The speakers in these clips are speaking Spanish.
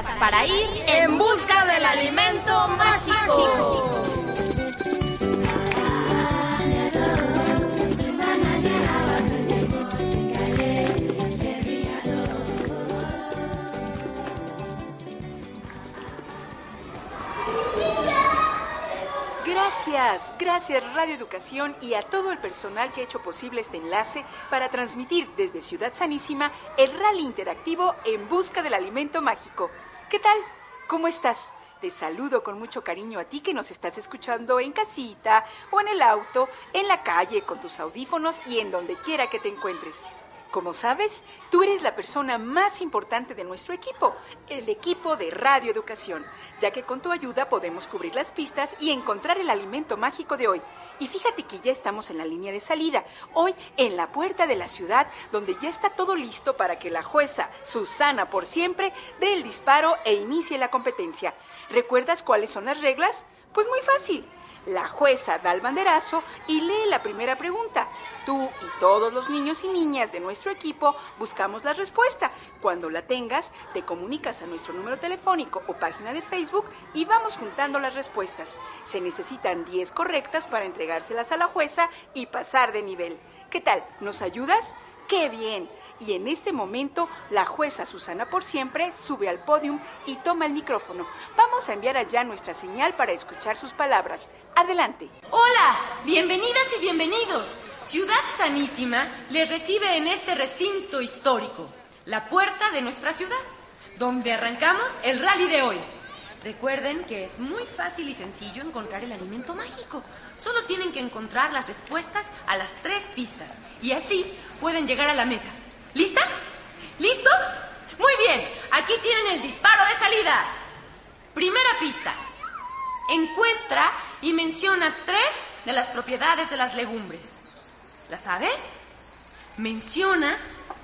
para ir En busca del alimento mágico. Gracias, Radio Educación y a todo el personal que ha hecho posible este enlace para transmitir desde Ciudad Sanísima el rally interactivo en busca del alimento mágico. ¿Qué tal? ¿Cómo estás? Te saludo con mucho cariño a ti que nos estás escuchando en casita o en el auto, en la calle, con tus audífonos y en donde quiera que te encuentres. Como sabes, tú eres la persona más importante de nuestro equipo, el equipo de Radio Educación, ya que con tu ayuda podemos cubrir las pistas y encontrar el alimento mágico de hoy. Y fíjate que ya estamos en la línea de salida, hoy en la puerta de la ciudad, donde ya está todo listo para que la jueza Susana por siempre dé el disparo e inicie la competencia. ¿Recuerdas cuáles son las reglas? Pues muy fácil. La jueza da el banderazo y lee la primera pregunta. Tú y todos los niños y niñas de nuestro equipo buscamos la respuesta. Cuando la tengas, te comunicas a nuestro número telefónico o página de Facebook y vamos juntando las respuestas. Se necesitan 10 correctas para entregárselas a la jueza y pasar de nivel. ¿Qué tal? ¿Nos ayudas? ¡Qué bien! Y en este momento, la jueza Susana por siempre sube al podium y toma el micrófono. Vamos a enviar allá nuestra señal para escuchar sus palabras. Adelante. Hola, bienvenidas y bienvenidos. Ciudad Sanísima les recibe en este recinto histórico, la puerta de nuestra ciudad, donde arrancamos el rally de hoy. Recuerden que es muy fácil y sencillo encontrar el alimento mágico. Solo tienen que encontrar las respuestas a las tres pistas y así pueden llegar a la meta. ¿Listas? ¿Listos? Muy bien, aquí tienen el disparo de salida. Primera pista. Encuentra y menciona tres de las propiedades de las legumbres. ¿Las sabes? Menciona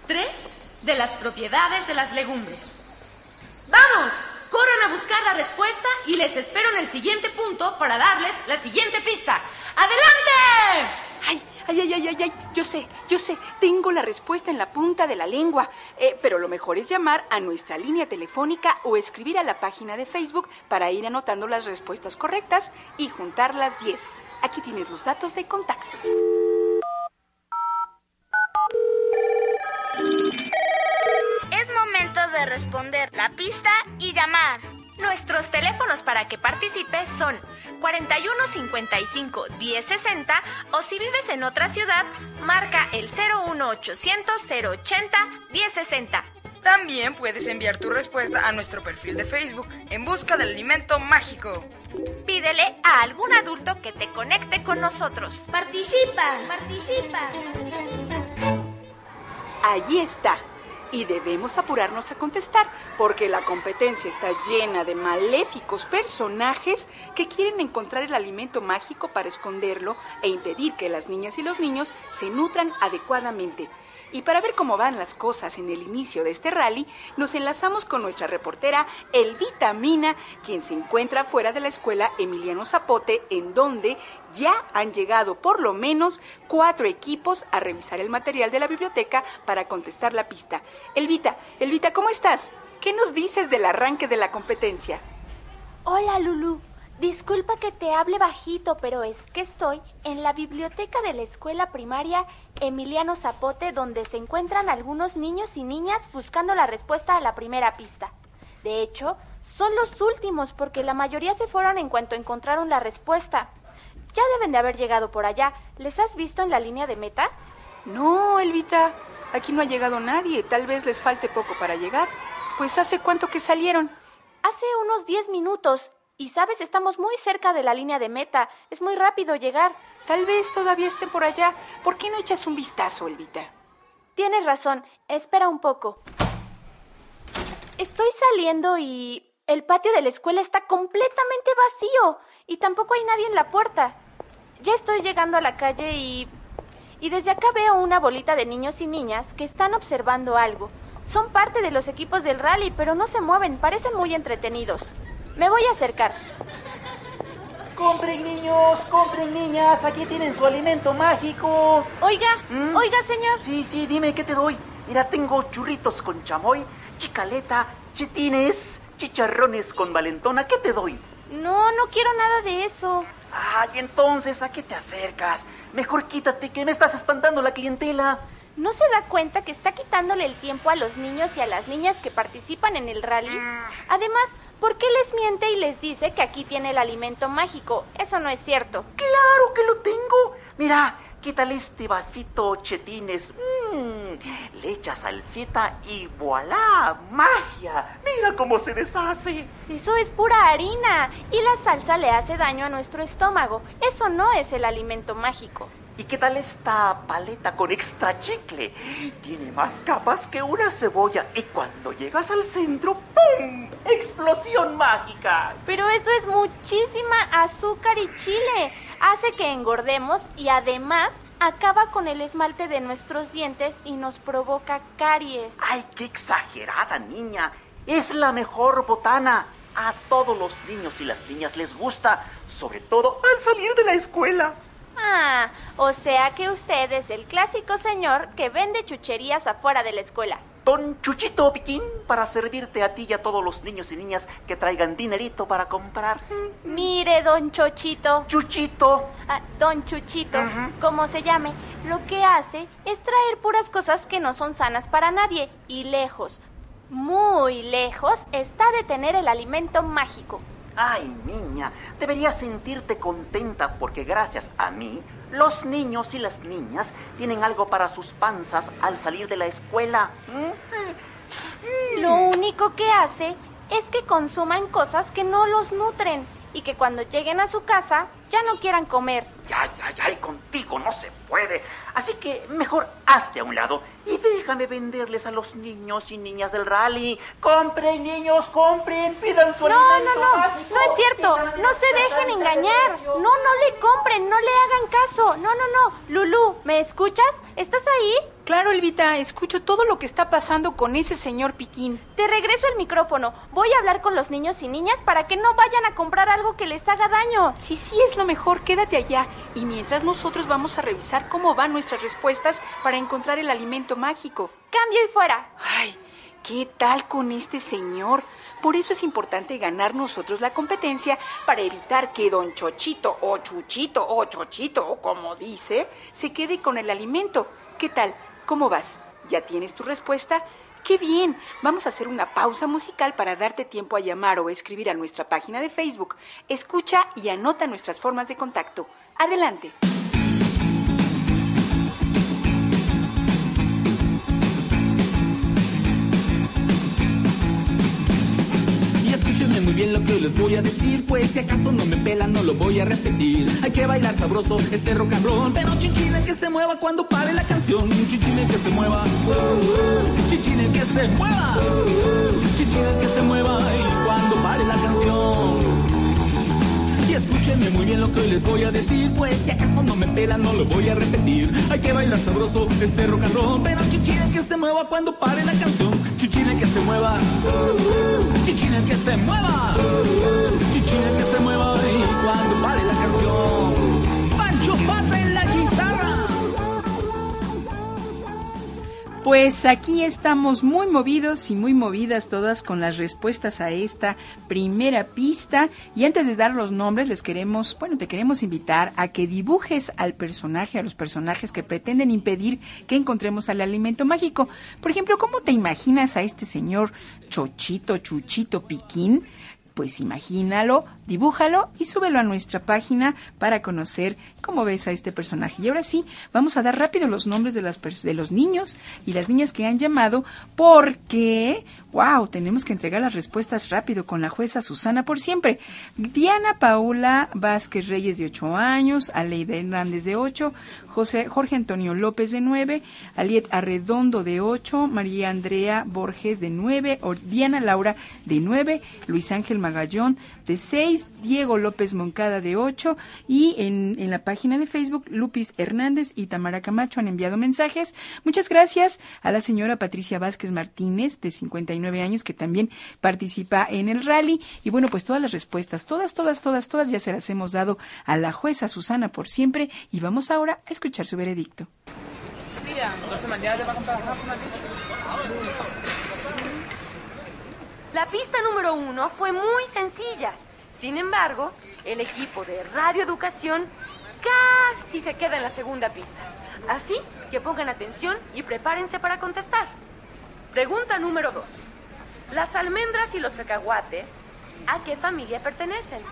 tres de las propiedades de las legumbres. ¡Vamos! Corran a buscar la respuesta y les espero en el siguiente punto para darles la siguiente pista. ¡Adelante! ¡Ay! Ay, ay, ay, ay, ay, yo sé, yo sé, tengo la respuesta en la punta de la lengua, Eh, pero lo mejor es llamar a nuestra línea telefónica o escribir a la página de Facebook para ir anotando las respuestas correctas y juntar las 10. Aquí tienes los datos de contacto. Es momento de responder la pista y llamar. Nuestros teléfonos para que participes son 41 55 10 60 o si vives en otra ciudad, marca el 01 800 080 10 60. También puedes enviar tu respuesta a nuestro perfil de Facebook en busca del alimento mágico. Pídele a algún adulto que te conecte con nosotros. Participa, participa. Allí está. Y debemos apurarnos a contestar, porque la competencia está llena de maléficos personajes que quieren encontrar el alimento mágico para esconderlo e impedir que las niñas y los niños se nutran adecuadamente. Y para ver cómo van las cosas en el inicio de este rally, nos enlazamos con nuestra reportera Elvita Mina, quien se encuentra fuera de la escuela Emiliano Zapote, en donde ya han llegado por lo menos cuatro equipos a revisar el material de la biblioteca para contestar la pista. Elvita, Elvita, ¿cómo estás? ¿Qué nos dices del arranque de la competencia? Hola Lulu, disculpa que te hable bajito, pero es que estoy en la biblioteca de la escuela primaria Emiliano Zapote, donde se encuentran algunos niños y niñas buscando la respuesta a la primera pista. De hecho, son los últimos porque la mayoría se fueron en cuanto encontraron la respuesta. Ya deben de haber llegado por allá. ¿Les has visto en la línea de meta? No, Elvita, aquí no ha llegado nadie. Tal vez les falte poco para llegar. Pues hace cuánto que salieron. Hace unos 10 minutos. Y sabes, estamos muy cerca de la línea de meta. Es muy rápido llegar. Tal vez todavía estén por allá. ¿Por qué no echas un vistazo, Elvita? Tienes razón. Espera un poco. Estoy saliendo y el patio de la escuela está completamente vacío y tampoco hay nadie en la puerta. Ya estoy llegando a la calle y... Y desde acá veo una bolita de niños y niñas que están observando algo. Son parte de los equipos del rally, pero no se mueven, parecen muy entretenidos. Me voy a acercar. Compren niños, compren niñas, aquí tienen su alimento mágico. Oiga, ¿Mm? oiga señor. Sí, sí, dime qué te doy. Mira, tengo churritos con chamoy, chicaleta, chetines, chicharrones con valentona. ¿Qué te doy? No, no quiero nada de eso. Ay, entonces, ¿a qué te acercas? Mejor quítate, que me estás espantando la clientela. ¿No se da cuenta que está quitándole el tiempo a los niños y a las niñas que participan en el rally? Además, ¿por qué les miente y les dice que aquí tiene el alimento mágico? Eso no es cierto. Claro que lo tengo. Mira, quítale este vasito chetines. Mm, le salsita y voilà, magia. Mira cómo se deshace. Eso es pura harina y la salsa le hace daño a nuestro estómago. Eso no es el alimento mágico. ¿Y qué tal esta paleta con extra chicle? Tiene más capas que una cebolla y cuando llegas al centro, ¡pum! ¡Explosión mágica! Pero eso es muchísima azúcar y chile. Hace que engordemos y además acaba con el esmalte de nuestros dientes y nos provoca caries. ¡Ay, qué exagerada, niña! Es la mejor botana. A todos los niños y las niñas les gusta, sobre todo al salir de la escuela. Ah, o sea que usted es el clásico señor que vende chucherías afuera de la escuela. Don Chuchito Piquín, para servirte a ti y a todos los niños y niñas que traigan dinerito para comprar. Mire, don Chochito, Chuchito. ah, don Chuchito, como se llame, lo que hace es traer puras cosas que no son sanas para nadie y lejos, muy lejos está de tener el alimento mágico. Ay, niña, deberías sentirte contenta porque gracias a mí, los niños y las niñas tienen algo para sus panzas al salir de la escuela. Lo único que hace es que consuman cosas que no los nutren y que cuando lleguen a su casa ya no quieran comer. Ya, ya, ya, y contigo no se puede. Así que mejor hazte a un lado y déjame venderles a los niños y niñas del rally. Compren, niños, compren, pidan su No, alimento no, no, no es cierto. No se dejen engañar. No, no le compren, no le hagan caso. No, no, no. Lulú, ¿me escuchas? ¿Estás ahí? Claro, Elvita, escucho todo lo que está pasando con ese señor Piquín. Te regreso el micrófono. Voy a hablar con los niños y niñas para que no vayan a comprar algo que les haga daño. Si sí es lo mejor, quédate allá. Y mientras nosotros vamos a revisar cómo van nuestras respuestas para encontrar el alimento mágico. Cambio y fuera. Ay, ¿qué tal con este señor? Por eso es importante ganar nosotros la competencia para evitar que don Chochito o Chuchito o Chochito como dice, se quede con el alimento. ¿Qué tal? ¿Cómo vas? ¿Ya tienes tu respuesta? ¡Qué bien! Vamos a hacer una pausa musical para darte tiempo a llamar o escribir a nuestra página de Facebook. Escucha y anota nuestras formas de contacto. Adelante. Les voy a decir, pues si acaso no me pelan no lo voy a repetir. Hay que bailar sabroso este roll, pero chichine que se mueva cuando pare la canción. Chichine que se mueva, chichine que se mueva, chichine que se mueva y cuando pare la canción. Muy bien lo que les voy a decir, pues si acaso no me pelan no lo voy a repetir. Hay que bailar sabroso este rock and roll, pero chichine que se mueva cuando pare la canción. Chichine que se mueva, chichine que se mueva, chichine que se mueva y cuando pare la canción. Pues aquí estamos muy movidos y muy movidas todas con las respuestas a esta primera pista. Y antes de dar los nombres, les queremos, bueno, te queremos invitar a que dibujes al personaje, a los personajes que pretenden impedir que encontremos al alimento mágico. Por ejemplo, ¿cómo te imaginas a este señor Chochito, Chuchito, Piquín? Pues imagínalo dibújalo y súbelo a nuestra página para conocer cómo ves a este personaje. Y ahora sí, vamos a dar rápido los nombres de, las de los niños y las niñas que han llamado porque, wow, tenemos que entregar las respuestas rápido con la jueza Susana por siempre. Diana Paula Vázquez Reyes de 8 años, Aleida Hernández de 8, José, Jorge Antonio López de 9, Aliet Arredondo de 8, María Andrea Borges de 9, Diana Laura de 9, Luis Ángel Magallón de 6, Diego López Moncada de 8 y en, en la página de Facebook Lupis Hernández y Tamara Camacho han enviado mensajes. Muchas gracias a la señora Patricia Vázquez Martínez de 59 años que también participa en el rally y bueno pues todas las respuestas, todas, todas, todas, todas ya se las hemos dado a la jueza Susana por siempre y vamos ahora a escuchar su veredicto. La pista número uno fue muy sencilla. Sin embargo, el equipo de radioeducación casi se queda en la segunda pista. Así que pongan atención y prepárense para contestar. Pregunta número dos. Las almendras y los cacahuates, ¿a qué familia pertenecen?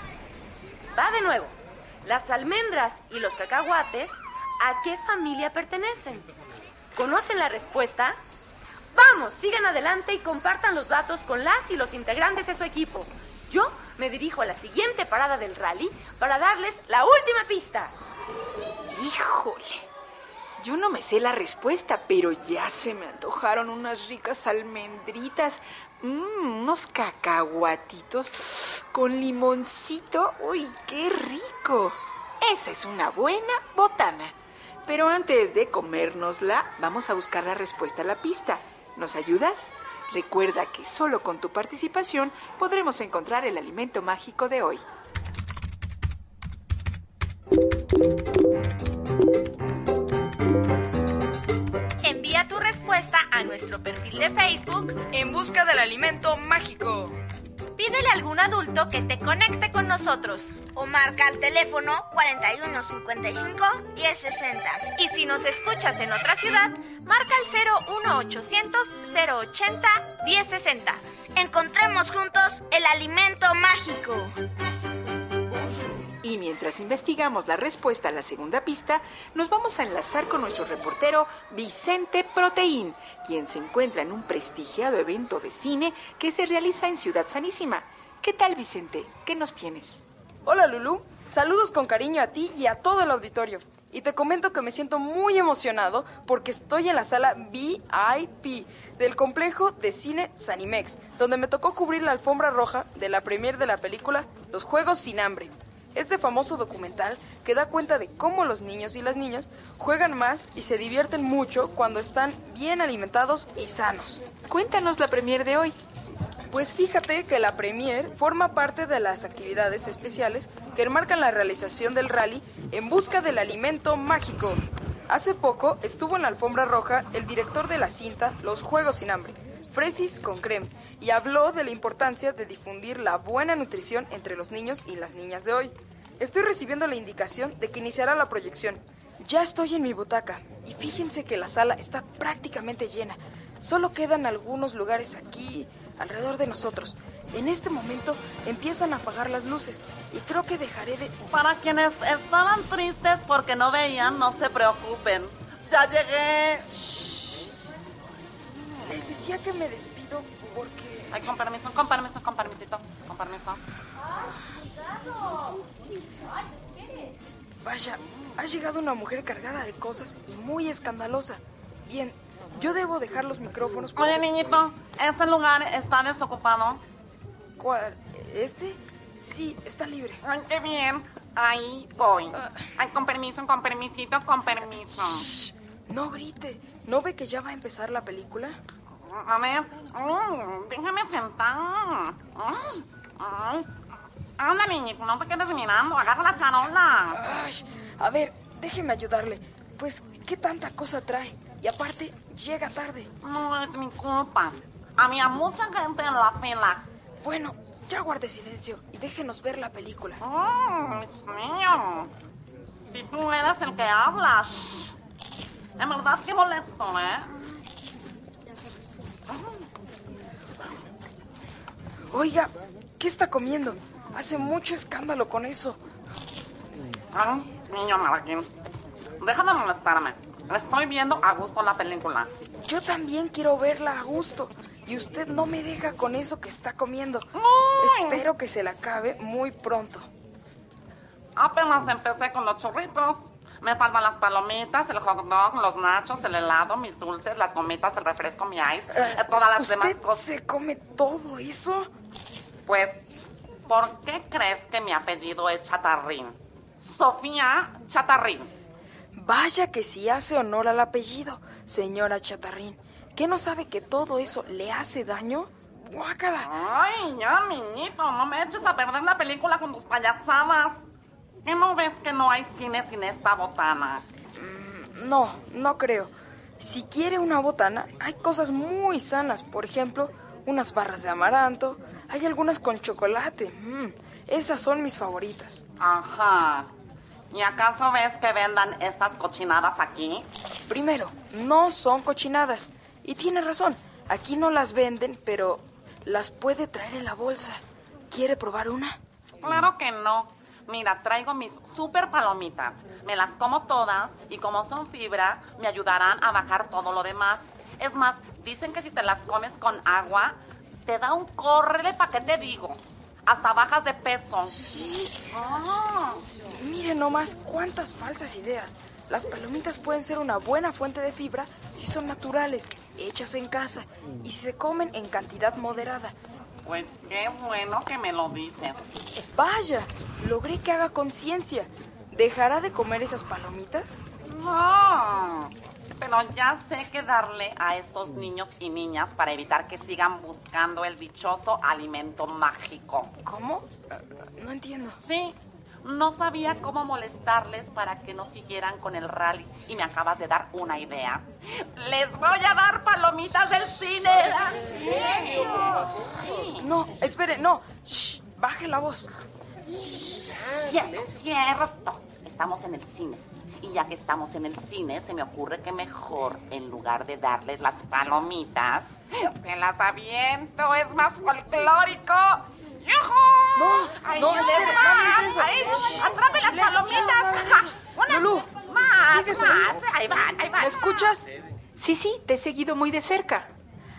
Va de nuevo. Las almendras y los cacahuates, ¿a qué familia pertenecen? ¿Conocen la respuesta? Vamos, sigan adelante y compartan los datos con las y los integrantes de su equipo. Yo me dirijo a la siguiente parada del rally para darles la última pista. Híjole, yo no me sé la respuesta, pero ya se me antojaron unas ricas almendritas, mmm, unos cacahuatitos con limoncito. ¡Uy, qué rico! Esa es una buena botana. Pero antes de comérnosla, vamos a buscar la respuesta a la pista. ¿Nos ayudas? Recuerda que solo con tu participación podremos encontrar el alimento mágico de hoy. Envía tu respuesta a nuestro perfil de Facebook En busca del alimento mágico. Pídele a algún adulto que te conecte con nosotros. O marca al teléfono 4155 1060. Y si nos escuchas en otra ciudad, marca al 01800 080 1060. Encontremos juntos el alimento mágico. Y mientras investigamos la respuesta a la segunda pista, nos vamos a enlazar con nuestro reportero Vicente Proteín, quien se encuentra en un prestigiado evento de cine que se realiza en Ciudad Sanísima. ¿Qué tal, Vicente? ¿Qué nos tienes? Hola, Lulu. Saludos con cariño a ti y a todo el auditorio. Y te comento que me siento muy emocionado porque estoy en la sala VIP del complejo de cine Sanimex, donde me tocó cubrir la alfombra roja de la premier de la película Los Juegos sin Hambre. Este famoso documental que da cuenta de cómo los niños y las niñas juegan más y se divierten mucho cuando están bien alimentados y sanos. Cuéntanos la premier de hoy. Pues fíjate que la Premier forma parte de las actividades especiales que enmarcan la realización del rally en busca del alimento mágico. Hace poco estuvo en la alfombra roja el director de la cinta Los Juegos sin Hambre, Fresis con Creme, y habló de la importancia de difundir la buena nutrición entre los niños y las niñas de hoy. Estoy recibiendo la indicación de que iniciará la proyección. Ya estoy en mi butaca y fíjense que la sala está prácticamente llena. Solo quedan algunos lugares aquí alrededor de nosotros. En este momento empiezan a apagar las luces y creo que dejaré de... Para quienes estaban tristes porque no veían, no se preocupen. Ya llegué. Les decía que me despido porque... Ay, con permiso, con permiso, con permisito, con permiso. Vaya, ha llegado una mujer cargada de cosas y muy escandalosa. Bien, yo debo dejar los micrófonos. Oye, niñito, ese lugar está desocupado. ¿Cuál? ¿Este? Sí, está libre. Ay, qué bien. Ahí voy. Ah. Ay, con permiso, con permisito, con permiso. No grite. ¿No ve que ya va a empezar la película? A ver, mm, déjame sentar. Mm, ay. Anda, niñito, no te quedes mirando. Agarra la charola. Ay, a ver, déjeme ayudarle. Pues, ¿qué tanta cosa trae? Y aparte, llega tarde. No es mi culpa. Había mucha gente en la fila. Bueno, ya guarde silencio y déjenos ver la película. Mm, Dios mío. Si tú eres el que hablas. En verdad que molesto, ¿eh? Oiga, ¿qué está comiendo? hace mucho escándalo con eso. Ah, niño Marquín, deja de molestarme. Estoy viendo a gusto la película. Yo también quiero verla a gusto. Y usted no me deja con eso que está comiendo. Espero que se la acabe muy pronto. Apenas empecé con los churritos. Me faltan las palomitas, el hot dog, los nachos, el helado, mis dulces, las gomitas, el refresco, mi ice, eh, todas las demás ¿Usted cosas. se come todo eso? Pues, ¿por qué crees que mi apellido es Chatarrín? Sofía Chatarrín. Vaya que sí hace honor al apellido, señora Chatarrín. ¿Qué no sabe que todo eso le hace daño? Guácala. Ay, ya, niñito, no me eches a perder la película con tus payasadas. ¿Qué no ves que no hay cine sin esta botana? No, no creo. Si quiere una botana, hay cosas muy sanas. Por ejemplo, unas barras de amaranto. Hay algunas con chocolate. Mm, esas son mis favoritas. Ajá. ¿Y acaso ves que vendan esas cochinadas aquí? Primero, no son cochinadas. Y tiene razón, aquí no las venden, pero las puede traer en la bolsa. ¿Quiere probar una? Claro que no. Mira, traigo mis super palomitas. Me las como todas y como son fibra, me ayudarán a bajar todo lo demás. Es más, dicen que si te las comes con agua, te da un córrele pa' qué te digo. Hasta bajas de peso. Ah. Mire nomás cuántas falsas ideas. Las palomitas pueden ser una buena fuente de fibra si son naturales, hechas en casa y se comen en cantidad moderada. Pues qué bueno que me lo dices. Vaya, logré que haga conciencia. ¿Dejará de comer esas palomitas? No. Pero ya sé qué darle a esos niños y niñas para evitar que sigan buscando el dichoso alimento mágico. ¿Cómo? No entiendo. Sí, no sabía cómo molestarles para que no siguieran con el rally y me acabas de dar una idea. Les voy a dar palomitas del cine. No, espere, no. Shh, baje la voz. Cierto, cierto. Estamos en el cine. Y ya que estamos en el cine, se me ocurre que mejor, en lugar de darles las palomitas, se las aviento. Es más folclórico. ¡Yujú! No, ¡Ahí no, les espere, va! no diga eso. ¡Ahí! ¡Atrape las palomitas! ¡Una Lulú, más! ¿sigues más. ahí? Ahí van, ahí van. ¿Me escuchas? Sí, sí, te he seguido muy de cerca.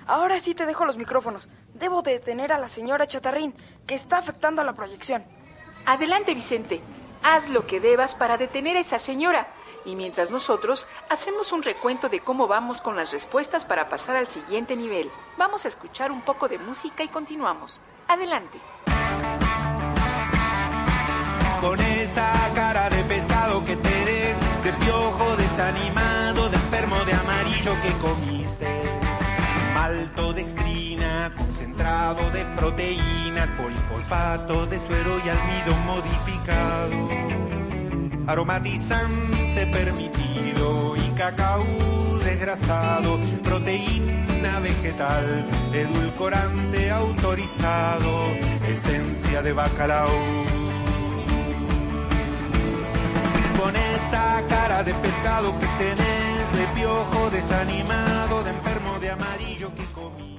Ahora sí te dejo los micrófonos. Debo detener a la señora Chatarrín, que está afectando a la proyección. Adelante, Vicente. Haz lo que debas para detener a esa señora. Y mientras nosotros hacemos un recuento de cómo vamos con las respuestas para pasar al siguiente nivel. Vamos a escuchar un poco de música y continuamos. Adelante. Con esa cara de desanimado, de enfermo de amarillo que comiste. Maltodextrina, concentrado de proteínas, polifosfato de suero y almidón modificado. Aromatizante permitido y cacao desgrasado, proteína vegetal, edulcorante autorizado, esencia de bacalao. Con esa de pescado que tenés, de piojo desanimado, de enfermo de amarillo que comiste.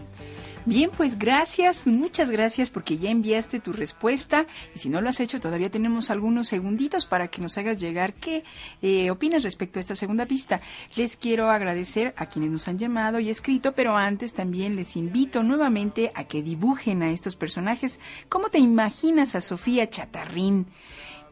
Bien, pues gracias, muchas gracias porque ya enviaste tu respuesta y si no lo has hecho todavía tenemos algunos segunditos para que nos hagas llegar qué eh, opinas respecto a esta segunda pista. Les quiero agradecer a quienes nos han llamado y escrito, pero antes también les invito nuevamente a que dibujen a estos personajes. ¿Cómo te imaginas a Sofía Chatarrín?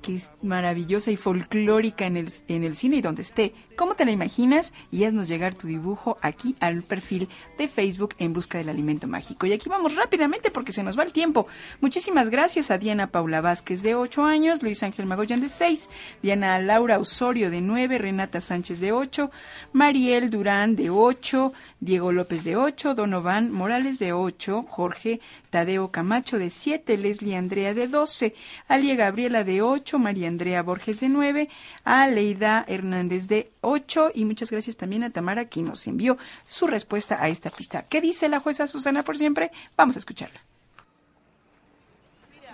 Que es maravillosa y folclórica en el, en el cine y donde esté. ¿Cómo te la imaginas? Y haznos llegar tu dibujo aquí al perfil de Facebook en busca del alimento mágico. Y aquí vamos rápidamente porque se nos va el tiempo. Muchísimas gracias a Diana Paula Vázquez de 8 años, Luis Ángel Magoyan de 6, Diana Laura Osorio de 9, Renata Sánchez de 8, Mariel Durán de 8, Diego López de 8, Donovan Morales de 8, Jorge Tadeo Camacho de 7, Leslie Andrea de 12, Alia Gabriela de 8, María Andrea Borges de 9, a Leida Hernández de 8 y muchas gracias también a Tamara que nos envió su respuesta a esta pista. ¿Qué dice la jueza Susana por siempre? Vamos a escucharla.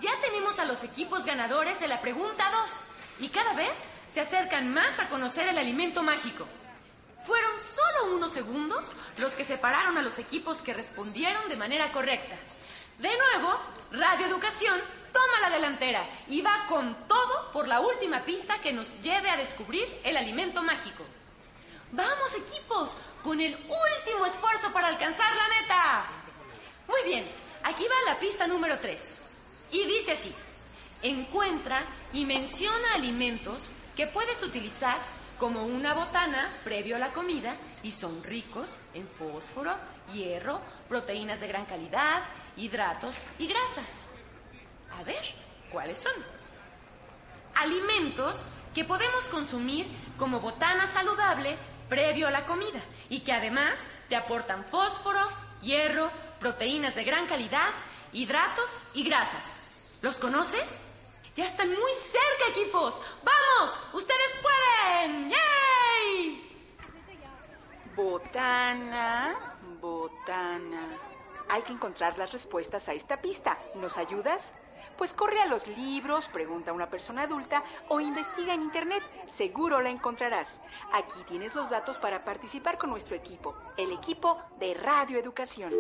Ya tenemos a los equipos ganadores de la pregunta 2 y cada vez se acercan más a conocer el alimento mágico. Fueron solo unos segundos los que separaron a los equipos que respondieron de manera correcta. De nuevo, Radio Educación toma la delantera y va con todo por la última pista que nos lleve a descubrir el alimento mágico. Vamos equipos, con el último esfuerzo para alcanzar la meta. Muy bien, aquí va la pista número 3. Y dice así, encuentra y menciona alimentos que puedes utilizar como una botana previo a la comida y son ricos en fósforo, hierro, proteínas de gran calidad, hidratos y grasas. A ver, ¿cuáles son? Alimentos que podemos consumir como botana saludable previo a la comida y que además te aportan fósforo, hierro, proteínas de gran calidad, hidratos y grasas. ¿Los conoces? Ya están muy cerca, equipos. ¡Vamos! ¡Ustedes pueden! ¡Yay! Botana, botana. Hay que encontrar las respuestas a esta pista. ¿Nos ayudas? Pues corre a los libros, pregunta a una persona adulta o investiga en internet. Seguro la encontrarás. Aquí tienes los datos para participar con nuestro equipo, el equipo de Radio Educación.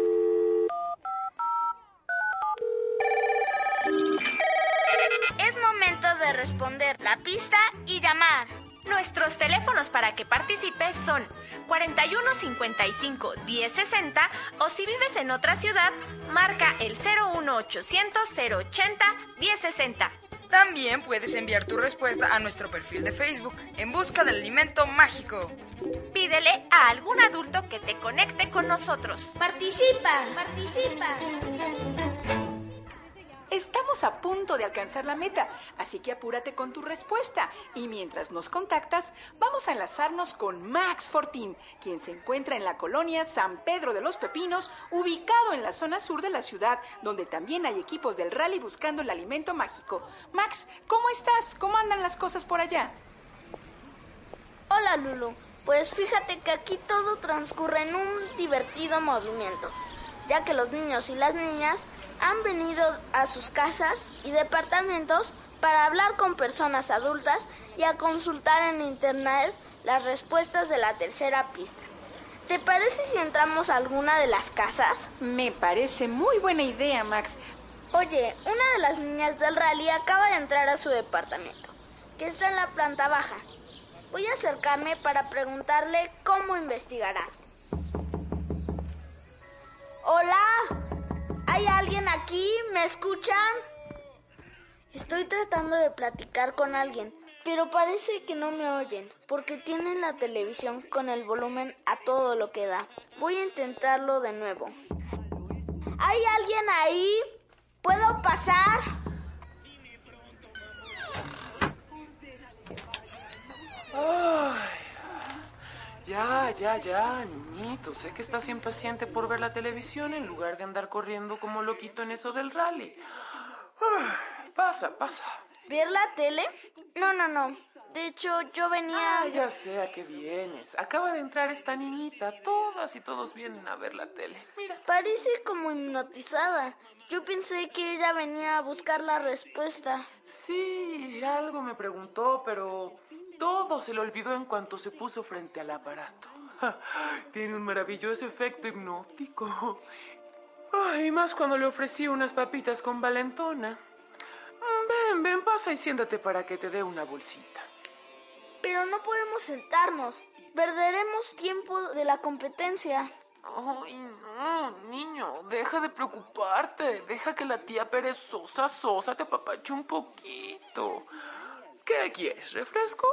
Es momento de responder la pista y llamar. Nuestros teléfonos para que participes son 41 55 10 60 o si vives en otra ciudad, marca el 01800 080 10 60. También puedes enviar tu respuesta a nuestro perfil de Facebook en busca del alimento mágico. Pídele a algún adulto que te conecte con nosotros. Participa, participa. Estamos a punto de alcanzar la meta, así que apúrate con tu respuesta. Y mientras nos contactas, vamos a enlazarnos con Max Fortín, quien se encuentra en la colonia San Pedro de los Pepinos, ubicado en la zona sur de la ciudad, donde también hay equipos del rally buscando el alimento mágico. Max, ¿cómo estás? ¿Cómo andan las cosas por allá? Hola Lulu, pues fíjate que aquí todo transcurre en un divertido movimiento, ya que los niños y las niñas han venido a sus casas y departamentos para hablar con personas adultas y a consultar en internet las respuestas de la tercera pista. ¿Te parece si entramos a alguna de las casas? Me parece muy buena idea, Max. Oye, una de las niñas del rally acaba de entrar a su departamento, que está en la planta baja. Voy a acercarme para preguntarle cómo investigará. Hola, ¿hay alguien aquí? ¿Me escuchan? Estoy tratando de platicar con alguien, pero parece que no me oyen, porque tienen la televisión con el volumen a todo lo que da. Voy a intentarlo de nuevo. ¿Hay alguien ahí? ¿Puedo pasar? Ay, ya, ya, ya, niñito. Sé que estás impaciente por ver la televisión en lugar de andar corriendo como loquito en eso del rally. Pasa, pasa. ¿Ver la tele? No, no, no. De hecho, yo venía... Ah, ya sé a qué vienes. Acaba de entrar esta niñita. Todas y todos vienen a ver la tele. Mira. Parece como hipnotizada. Yo pensé que ella venía a buscar la respuesta. Sí, algo me preguntó, pero todo se le olvidó en cuanto se puso frente al aparato. Tiene un maravilloso efecto hipnótico. Ay, más cuando le ofrecí unas papitas con valentona. Ven, ven, pasa y siéntate para que te dé una bolsita. Pero no podemos sentarnos. Perderemos tiempo de la competencia. Ay, no, niño, deja de preocuparte. Deja que la tía perezosa sosa te apapache un poquito. ¿Qué quieres? ¿Refresco?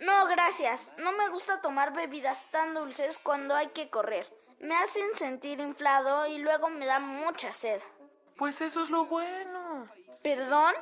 No, gracias. No me gusta tomar bebidas tan dulces cuando hay que correr. Me hacen sentir inflado y luego me da mucha sed. Pues eso es lo bueno. ¿Perdón?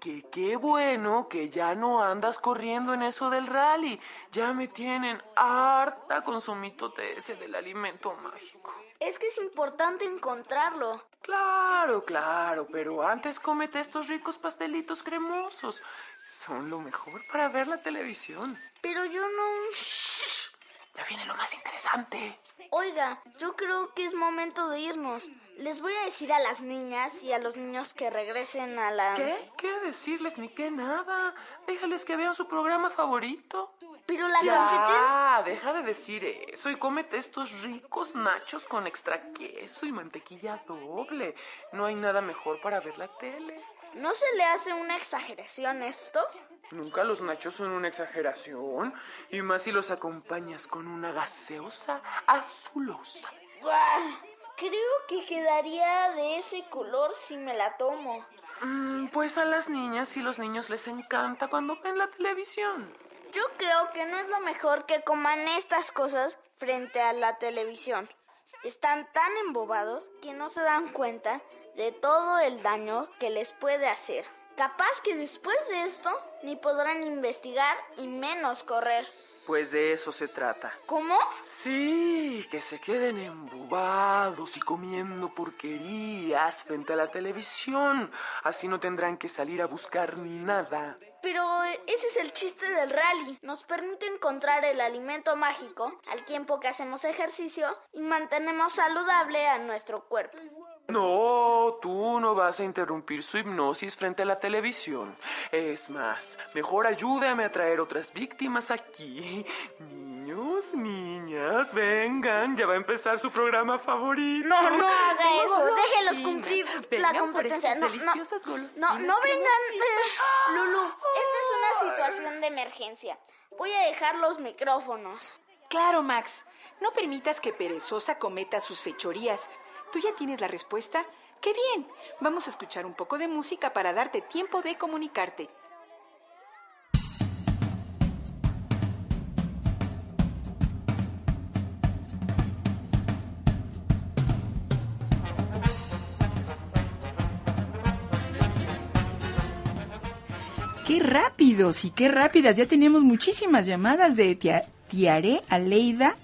Que qué bueno que ya no andas corriendo en eso del rally. Ya me tienen harta con su mitote ese del alimento mágico. Es que es importante encontrarlo. Claro, claro, pero antes cómete estos ricos pastelitos cremosos. Son lo mejor para ver la televisión. Pero yo no... Shh, ya viene lo más interesante. Oiga, yo creo que es momento de irnos. Les voy a decir a las niñas y a los niños que regresen a la... ¿Qué? ¿Qué decirles ni qué nada? Déjales que vean su programa favorito. Pero la ya, competencia... deja de decir eso y cómete estos ricos nachos con extra queso y mantequilla doble. No hay nada mejor para ver la tele. ¿No se le hace una exageración esto? Nunca los nachos son una exageración. Y más si los acompañas con una gaseosa azulosa. ¡Guau! Creo que quedaría de ese color si me la tomo. Mm, pues a las niñas y los niños les encanta cuando ven la televisión. Yo creo que no es lo mejor que coman estas cosas frente a la televisión. Están tan embobados que no se dan cuenta de todo el daño que les puede hacer. Capaz que después de esto ni podrán investigar y menos correr. Pues de eso se trata. ¿Cómo? Sí, que se queden embobados y comiendo porquerías frente a la televisión. Así no tendrán que salir a buscar nada. Pero ese es el chiste del rally. Nos permite encontrar el alimento mágico al tiempo que hacemos ejercicio y mantenemos saludable a nuestro cuerpo. No, tú no vas a interrumpir su hipnosis frente a la televisión. Es más, mejor ayúdame a traer otras víctimas aquí. Niños, niñas, vengan, ya va a empezar su programa favorito. No, no haga eso, déjelos cumplir la competencia. No, no, no, no vengan. Eh, Lulu, esta es una situación de emergencia. Voy a dejar los micrófonos. Claro, Max. No permitas que Perezosa cometa sus fechorías. ¿Tú ya tienes la respuesta? ¡Qué bien! Vamos a escuchar un poco de música para darte tiempo de comunicarte. Qué rápidos y qué rápidas. Ya tenemos muchísimas llamadas de Tia- Tiare, Aleida,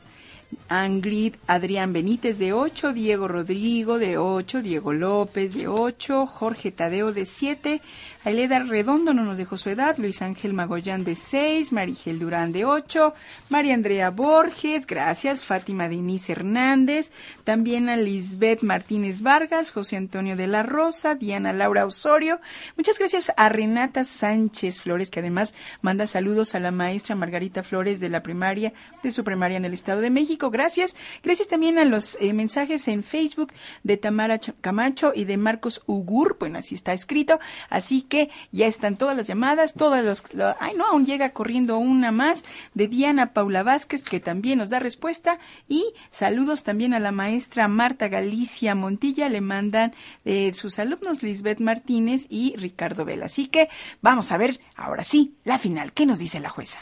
Angrid, Adrián Benítez de 8, Diego Rodrigo de 8, Diego López de 8, Jorge Tadeo de 7, Aileda Redondo no nos dejó su edad, Luis Ángel Magollán de 6, Marigel Durán de 8, María Andrea Borges, gracias, Fátima Denise Hernández, también a Lisbeth Martínez Vargas, José Antonio de la Rosa, Diana Laura Osorio, muchas gracias a Renata Sánchez Flores, que además manda saludos a la maestra Margarita Flores de la primaria, de su primaria en el Estado de México, gracias. También a los eh, mensajes en Facebook de Tamara Ch- Camacho y de Marcos Ugur, bueno, así está escrito, así que ya están todas las llamadas, todas los, lo- ay no, aún llega corriendo una más de Diana Paula Vázquez, que también nos da respuesta, y saludos también a la maestra Marta Galicia Montilla, le mandan eh, sus alumnos Lisbeth Martínez y Ricardo Vela. Así que vamos a ver, ahora sí, la final, ¿qué nos dice la jueza?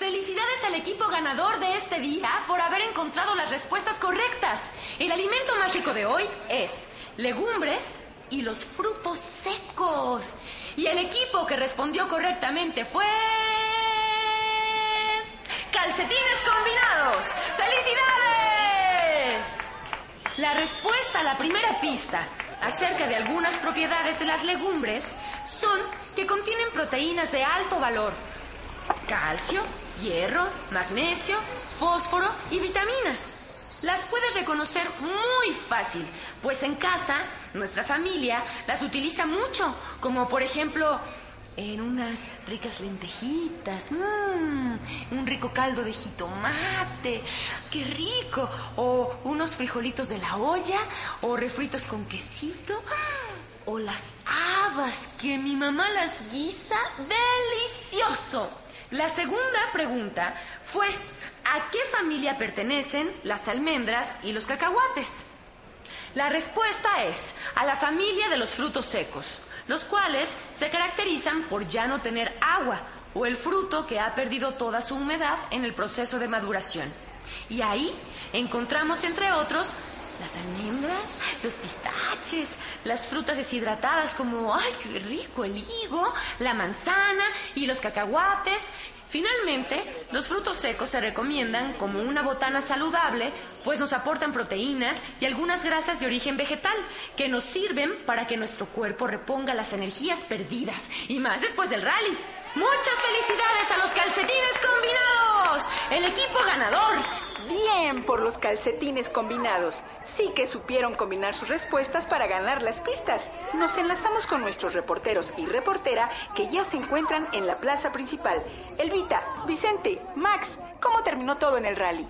Felicidades al equipo ganador de este día por haber encontrado las respuestas correctas. El alimento mágico de hoy es legumbres y los frutos secos. Y el equipo que respondió correctamente fue... Calcetines combinados. ¡Felicidades! La respuesta a la primera pista acerca de algunas propiedades de las legumbres son que contienen proteínas de alto valor calcio, hierro, magnesio, fósforo y vitaminas. Las puedes reconocer muy fácil, pues en casa nuestra familia las utiliza mucho, como por ejemplo en unas ricas lentejitas, mmm, un rico caldo de jitomate, qué rico, o unos frijolitos de la olla, o refritos con quesito, o las habas que mi mamá las guisa delicioso. La segunda pregunta fue, ¿a qué familia pertenecen las almendras y los cacahuates? La respuesta es a la familia de los frutos secos, los cuales se caracterizan por ya no tener agua o el fruto que ha perdido toda su humedad en el proceso de maduración. Y ahí encontramos, entre otros, las almendras, los pistaches, las frutas deshidratadas como, ay, qué rico, el higo, la manzana y los cacahuates. Finalmente, los frutos secos se recomiendan como una botana saludable, pues nos aportan proteínas y algunas grasas de origen vegetal que nos sirven para que nuestro cuerpo reponga las energías perdidas y más después del rally. Muchas felicidades a los calcetines combinados, el equipo ganador. Bien por los calcetines combinados. Sí que supieron combinar sus respuestas para ganar las pistas. Nos enlazamos con nuestros reporteros y reportera que ya se encuentran en la plaza principal. Elvita, Vicente, Max, ¿cómo terminó todo en el rally?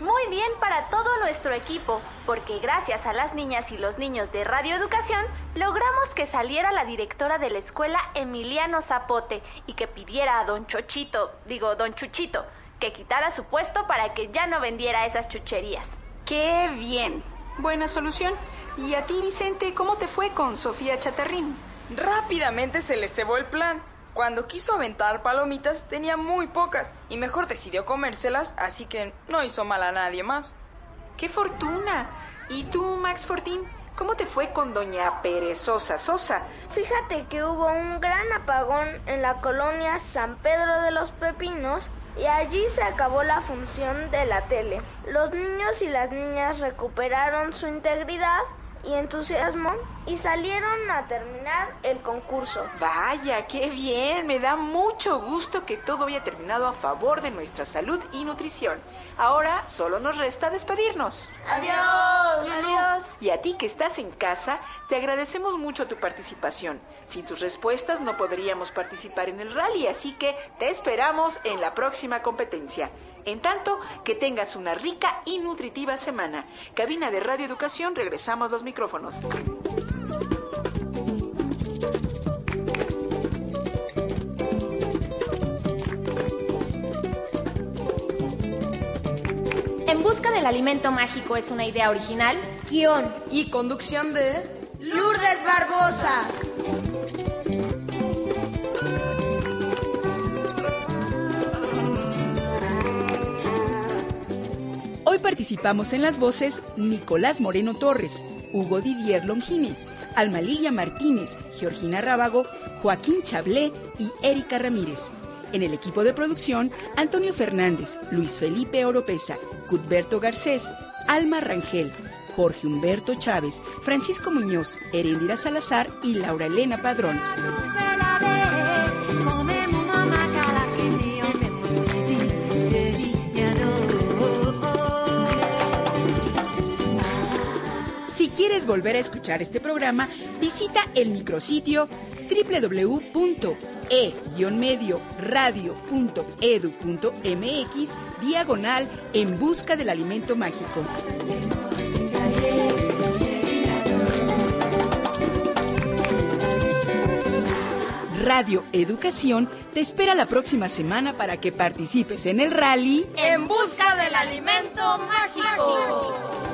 Muy bien para todo nuestro equipo, porque gracias a las niñas y los niños de Radio Educación logramos que saliera la directora de la escuela Emiliano Zapote y que pidiera a don Chochito, digo don Chuchito, que quitara su puesto para que ya no vendiera esas chucherías. ¡Qué bien! Buena solución. ¿Y a ti, Vicente, cómo te fue con Sofía Chatarrín? Rápidamente se le cebó el plan. Cuando quiso aventar palomitas tenía muy pocas y mejor decidió comérselas, así que no hizo mal a nadie más. ¡Qué fortuna! ¿Y tú, Max Fortín? ¿Cómo te fue con doña Perezosa Sosa? Fíjate que hubo un gran apagón en la colonia San Pedro de los Pepinos y allí se acabó la función de la tele. Los niños y las niñas recuperaron su integridad y entusiasmo y salieron a terminar el concurso. Vaya, qué bien. Me da mucho gusto que todo haya terminado a favor de nuestra salud y nutrición. Ahora solo nos resta despedirnos. Adiós. Adiós. Y a ti que estás en casa, te agradecemos mucho tu participación. Sin tus respuestas no podríamos participar en el rally, así que te esperamos en la próxima competencia. En tanto, que tengas una rica y nutritiva semana. Cabina de Radio Educación, regresamos los micrófonos. En busca del alimento mágico es una idea original. Guión. Y conducción de... Lourdes Barbosa. Hoy participamos en las voces Nicolás Moreno Torres, Hugo Didier Longines, Alma Lilia Martínez, Georgina Rábago, Joaquín Chablé y Erika Ramírez. En el equipo de producción, Antonio Fernández, Luis Felipe Oropesa, Cudberto Garcés, Alma Rangel, Jorge Humberto Chávez, Francisco Muñoz, Herendira Salazar y Laura Elena Padrón. Quieres volver a escuchar este programa, visita el micrositio www.e-medioradio.edu.mx diagonal en busca del alimento mágico. Radio Educación te espera la próxima semana para que participes en el rally En busca del alimento mágico.